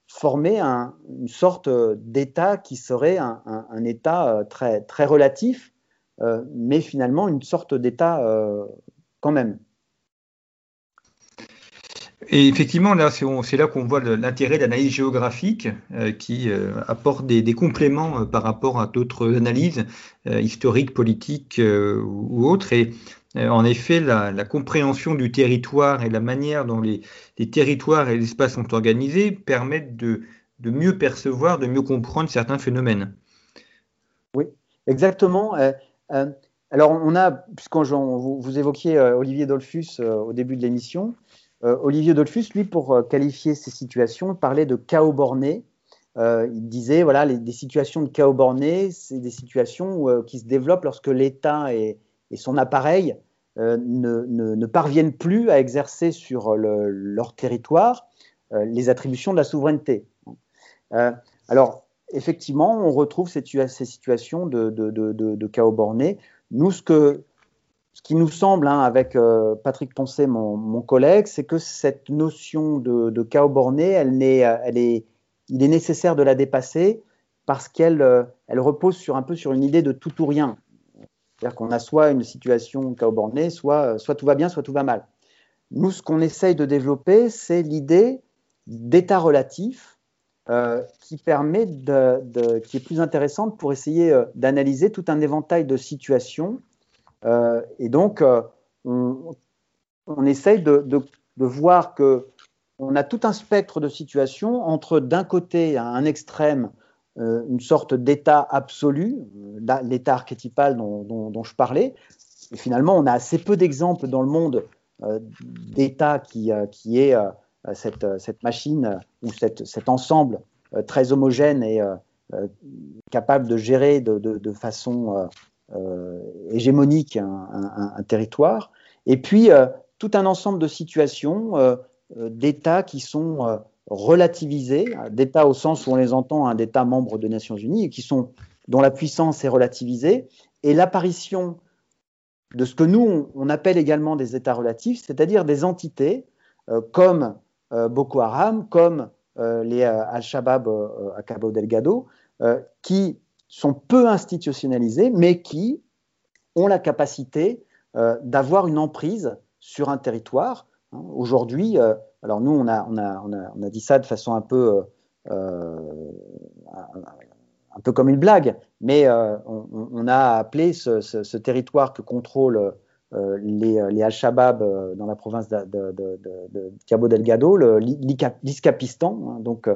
former une sorte d'État qui serait un, État très, très relatif, mais finalement une sorte d'État quand même. Et effectivement, là, c'est là qu'on voit l'intérêt d'analyse géographique euh, qui euh, apporte des, compléments euh, par rapport à d'autres analyses historiques, politiques ou autres. En effet, la, compréhension du territoire et la manière dont les, territoires et l'espace sont organisés permettent de, mieux percevoir, de mieux comprendre certains phénomènes. Oui, exactement. alors, on a, puisqu'on vous, vous, évoquiez Olivier Dolphus au début de l'émission, euh, Olivier Dolphus, lui, pour euh, qualifier ces situations, parlait de chaos borné. Euh, il disait, voilà, les, des situations de chaos borné, c'est des situations qui se développent lorsque l'État et, son appareil ne, parviennent plus à exercer sur leur territoire les attributions de la souveraineté. alors, effectivement, on retrouve ces, situations de, chaos borné. Nous, ce que, ce qui nous semble, hein, avec euh, Patrick Poncet, mon, collègue, c'est que cette notion de, chaos borné, elle, est, il est nécessaire de la dépasser parce qu'elle euh, elle repose sur un peu sur une idée de tout ou rien. C'est-à-dire qu'on a soit une situation chaos borné, soit, soit tout va bien, soit tout va mal. Nous, ce qu'on essaye de développer, c'est l'idée d'état relatif euh, qui permet qui est plus intéressante pour essayer d'analyser tout un éventail de situations euh, et donc, euh, on, essaye de, voir que on a tout un spectre de situations entre d'un côté, un extrême, euh, une sorte d'état absolu, l'état archétypal dont, je parlais. Et finalement, on a assez peu d'exemples dans le monde d'état qui, qui est cette, cette, machine ou cette, cet ensemble très homogène et capable de gérer de, de façon euh, hégémonique un, territoire, et puis euh, tout un ensemble de situations, euh, d'États qui sont relativisés, d'États au sens où on les entend, un d'États membres des Nations Unies, qui sont, dont la puissance est relativisée, et l'apparition de ce que nous, on appelle également des États relatifs, c'est-à-dire des entités comme Boko Haram, comme les Al-Shabaab à Cabo Delgado, qui sont peu institutionnalisés, mais qui ont la capacité euh, d'avoir une emprise sur un territoire. Hein. Aujourd'hui, euh, alors nous, on a, on, a, dit ça de façon un peu, euh, un peu comme une blague, mais on, a appelé ce, territoire que contrôlent les, Al-Shabaab dans la province de, Cabo Delgado, l'Iscapistan, hein. donc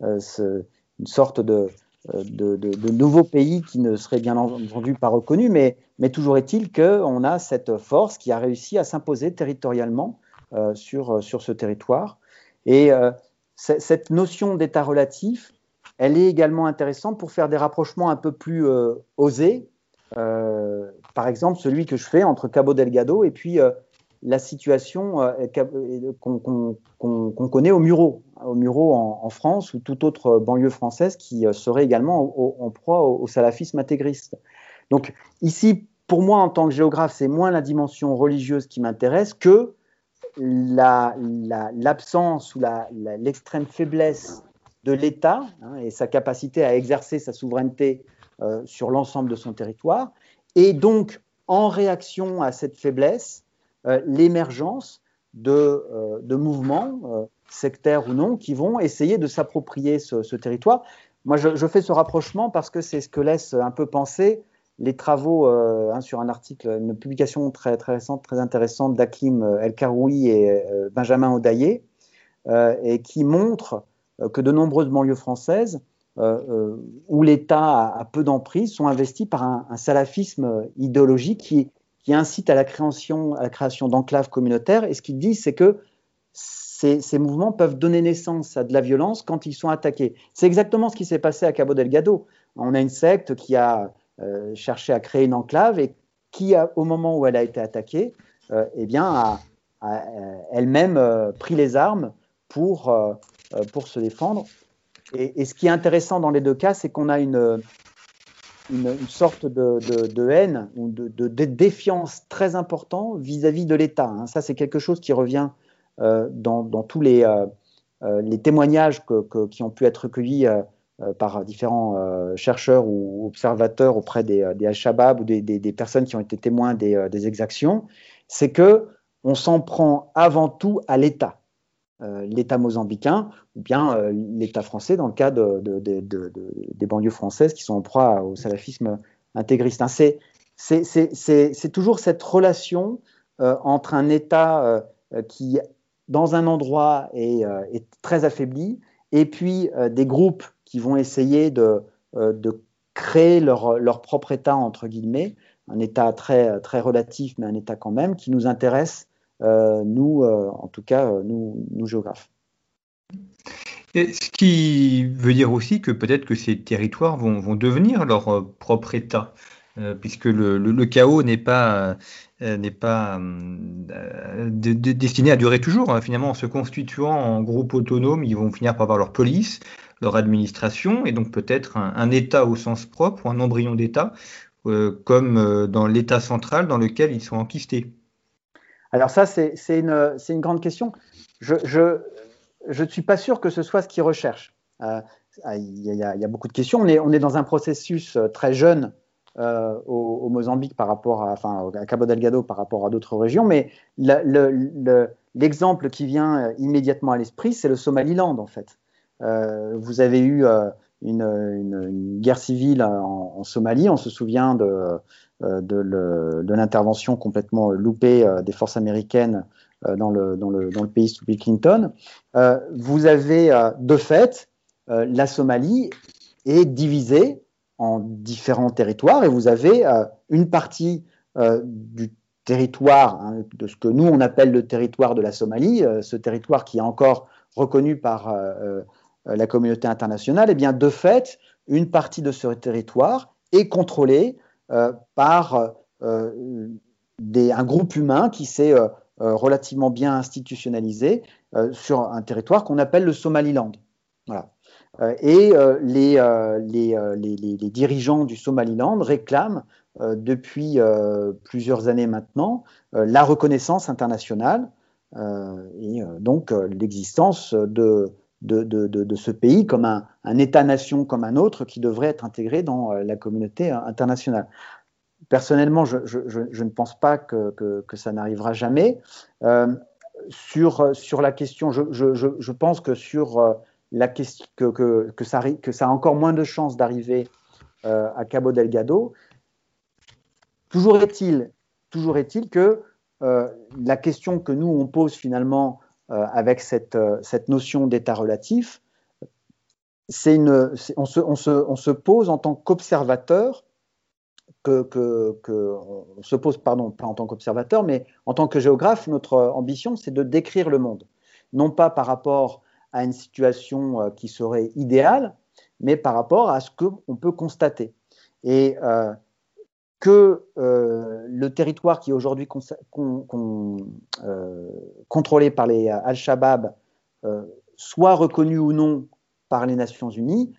une sorte de, euh, de, pays qui ne seraient bien entendu pas reconnus, mais, mais toujours est-il qu'on a cette force qui a réussi à s'imposer territorialement euh, sur, sur ce territoire. Et euh, cette notion d'État relatif, elle est également intéressante pour faire des rapprochements un peu plus osés. par exemple, celui que je fais entre Cabo Delgado et puis la situation qu'on connaît au Muro, au Muro en, France ou toute autre banlieue française qui serait également en proie au, salafisme intégriste. Donc ici, pour moi, en tant que géographe, c'est moins la dimension religieuse qui m'intéresse que l'absence ou l'extrême faiblesse de l'État hein, et sa capacité à exercer sa souveraineté euh, sur l'ensemble de son territoire, et donc en réaction à cette faiblesse, euh, l'émergence de, euh, mouvements, sectaires ou non, qui vont essayer de s'approprier ce, territoire. Moi, je, fais ce rapprochement parce que c'est ce que laisse un peu penser les travaux hein, sur un article, une publication très, très récente, très intéressante d'Akim El Karoui et Benjamin Odaye, et qui montre euh, que de nombreuses banlieues françaises euh, euh, où l'État a, peu d'emprise sont investies par un, salafisme idéologique qui, qui, incite à la création, création d'enclaves communautaires. Et ce qu'ils disent, c'est que ces, mouvements peuvent donner naissance à de la violence quand ils sont attaqués. C'est exactement ce qui s'est passé à Cabo Delgado. On a une secte qui a cherché à créer une enclave et qui, au moment où elle a été attaquée, eh bien, a, a elle-même pris les armes pour euh, pour se défendre. Et, ce qui est intéressant dans les deux cas, c'est qu'on a une, une, sorte de, de, haine ou de, de, défiance très importante vis-à-vis de l'État. Hein. Ça, c'est quelque chose qui revient euh, dans, dans, tous les, euh, les témoignages que, qui ont pu être recueillis par différents chercheurs ou observateurs auprès des, des Al-Shabaab ou des, personnes qui ont été témoins des, exactions. C'est que on s'en prend avant tout à l'État. Euh, l'État mozambicain ou bien euh, l'État français dans le cas de, des banlieues françaises qui sont en proie au salafisme intégriste. Hein, c'est toujours cette relation euh, entre un État qui, dans un endroit, est, très affaibli, et puis des groupes qui vont essayer de, de créer leur, propre État, entre guillemets, un État très, très relatif, mais un État quand même, qui nous intéresse euh, nous, euh, en tout cas, euh, nous, géographes. ce qui veut dire aussi que peut-être que ces territoires vont, vont devenir leur propre État, puisque le, chaos n'est pas, n'est pas destiné à durer toujours. Hein. Finalement, en se constituant en groupe autonome, ils vont finir par avoir leur police, leur administration, et donc peut-être un, État au sens propre, ou un embryon d'État, comme dans l'État central dans lequel ils sont enquistés. Alors ça, c'est une, grande question. Je ne suis pas sûr que ce soit ce qu'ils recherchent. Euh, il y, a, beaucoup de questions. On est, on est dans un processus euh, très jeune euh, au, Mozambique par rapport à, enfin, à Cabo Delgado par rapport à d'autres régions, mais l'exemple qui vient immédiatement à l'esprit, c'est le Somaliland en fait. Vous avez eu une, une, guerre civile en, Somalie, on se souvient de, euh, l'intervention complètement loupée euh, des forces américaines euh, dans le pays sous Bill Clinton, vous avez de fait la Somalie est divisée en différents territoires et vous avez une partie du territoire, hein, de ce que nous on appelle le territoire de la Somalie, ce territoire qui est encore reconnu par la communauté internationale, eh bien de fait, une partie de ce territoire est contrôlée euh, par euh, un groupe humain qui s'est euh, relativement bien institutionnalisé sur un territoire qu'on appelle le Somaliland. Voilà. et les, les, les, dirigeants du Somaliland réclament depuis plusieurs années maintenant la reconnaissance internationale et donc l'existence de, de, ce pays comme un, État-nation comme un autre qui devrait être intégré dans euh, la communauté euh, internationale. Personnellement, je, ne pense pas que, ça n'arrivera jamais. Euh, sur, la question, je, pense que sur la question que, ça, a encore moins de chances d'arriver à Cabo Delgado. Toujours est-il, est-il que la question que nous on pose finalement avec cette, euh, cette notion d'état relatif, une, on, se, on, se, on, se, pose en tant qu'observateur, que, que, que, on se pose, pardon, pas en tant qu'observateur, mais en tant que géographe, notre ambition, c'est de décrire le monde. Non pas par rapport à une situation euh, qui serait idéale, mais par rapport à ce qu'on peut constater. Et euh, que le territoire qui est aujourd'hui contrôlé par les Al-Shabaab soit reconnu ou non par les Nations Unies,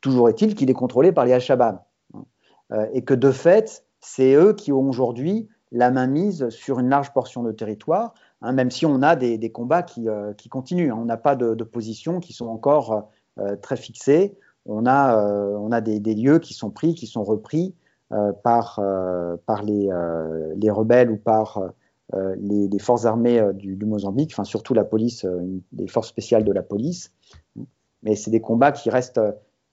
toujours est-il qu'il est contrôlé par les Al-Shabaab. et que de fait, c'est eux qui ont aujourd'hui la main mise sur une large portion de territoire, hein, même si on a des, combats qui, euh, continuent. On n'a pas de, positions qui sont encore euh, très fixées. On a, euh, on a des, lieux qui sont pris, qui sont repris par, par les, les, rebelles ou par les, forces armées du, Mozambique, enfin surtout la police, les forces spéciales de la police. Mais c'est des combats qui restent,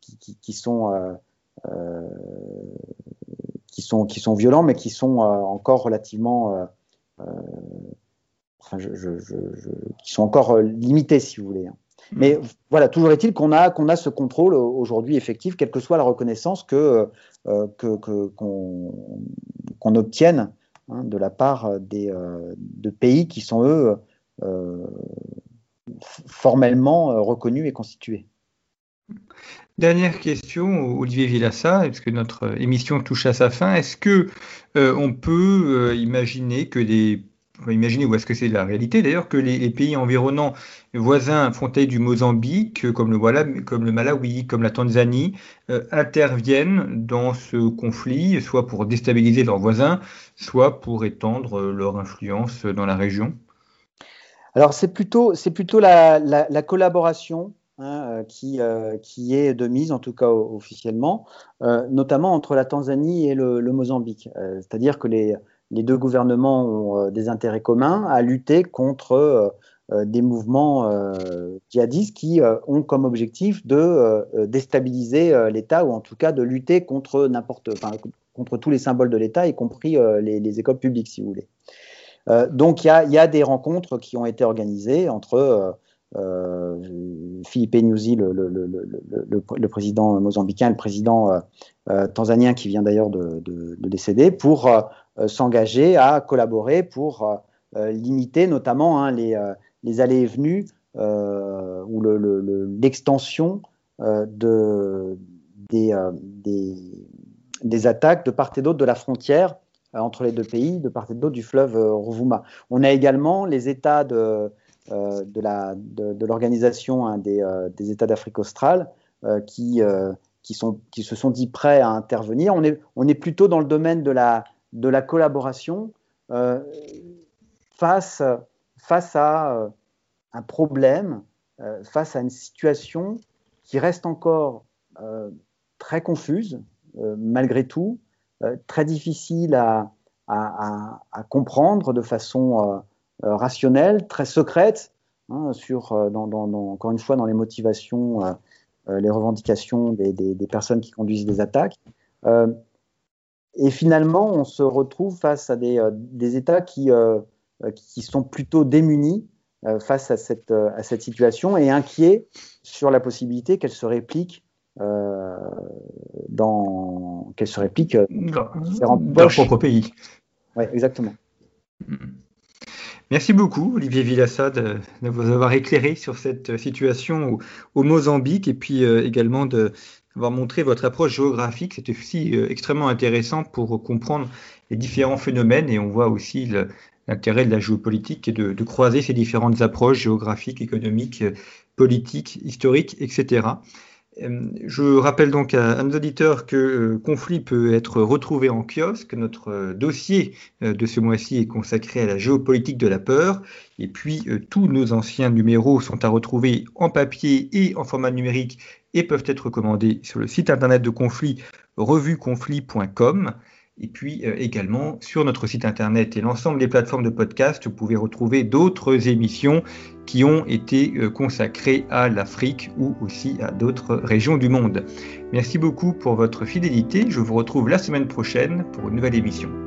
qui, qui sont qui sont, qui sont violents, mais qui sont euh, encore relativement. Euh, euh, enfin, je, qui sont encore limités, si vous voulez. Hein. Hmm. Mais voilà, toujours est-il qu'on a, qu'on a ce contrôle aujourd'hui effectif, quelle que soit la reconnaissance que, que, qu'on, obtienne hein, de la part des, de pays qui sont, eux, formellement reconnus et constitués. Dernière question, Olivier Villassa, parce que notre émission touche à sa fin. Est-ce que euh, on peut euh, imaginer que des imaginer, ou est-ce que c'est la réalité d'ailleurs, que les, pays environnants voisins frontières du Mozambique, comme le, comme le Malawi, comme la Tanzanie, euh, interviennent dans ce conflit, soit pour déstabiliser leurs voisins, soit pour étendre leur influence dans la région Alors c'est plutôt, c'est plutôt la, la collaboration Hein, euh, qui, euh, qui, est de mise, en tout cas officiellement, euh, notamment entre la Tanzanie et le, Mozambique. C'est-à-dire que les, les, deux gouvernements ont des intérêts communs à lutter contre des mouvements djihadistes qui ont comme objectif de déstabiliser l'État ou en tout cas de lutter contre n'importe, contre tous les symboles de l'État, y compris les, les, écoles publiques, si vous voulez. donc il y, a des rencontres qui ont été organisées entre euh, Philippe Nyusi, le, président mozambicain, le président euh, euh, tanzanien qui vient d'ailleurs de, décéder, pour s'engager à collaborer pour limiter notamment hein, les, allées et venues ou l'extension de, des, attaques de part et d'autre de la frontière entre les deux pays, de part et d'autre du fleuve Rovuma. On a également les États de euh, l'organisation hein, des, euh, États d'Afrique australe euh, qui, se sont dit prêts à intervenir. On est plutôt dans le domaine de la, de la collaboration face, face à un problème, face à une situation qui reste encore très confuse, malgré tout, très difficile à, à, comprendre de façon euh, rationnelle, très secrète, hein, sur, euh, encore une fois, dans les motivations, euh, les revendications des, personnes qui conduisent des attaques. Et finalement, on se retrouve face à des, États qui, qui sont plutôt démunis face à cette, à cette situation et inquiets sur la possibilité qu'elle se réplique dans qu'elle se réplique dans, leur propre pays. Oui, exactement. Merci beaucoup, Olivier Villassa, de, vous avoir éclairé sur cette situation au, Mozambique et puis euh, également d'avoir montré votre approche géographique. C'était aussi euh, extrêmement intéressant pour comprendre les différents phénomènes et on voit aussi l'intérêt de la géopolitique et de, de, croiser ces différentes approches géographiques, économiques, politiques, historiques, etc. Euh, je rappelle donc à, nos auditeurs que euh, Conflit peut être retrouvé en kiosque. Notre euh, dossier de ce mois-ci est consacré à la géopolitique de la peur. Et puis, tous nos anciens numéros sont à retrouver en papier et en format numérique et peuvent être commandés sur le site internet de Conflit, revueconflit.com. Et puis euh, également sur notre site internet et l'ensemble des plateformes de podcast, vous pouvez retrouver d'autres émissions qui ont été euh, consacrées à l'Afrique ou aussi à d'autres régions du monde. Merci beaucoup pour votre fidélité. Je vous retrouve la semaine prochaine pour une nouvelle émission.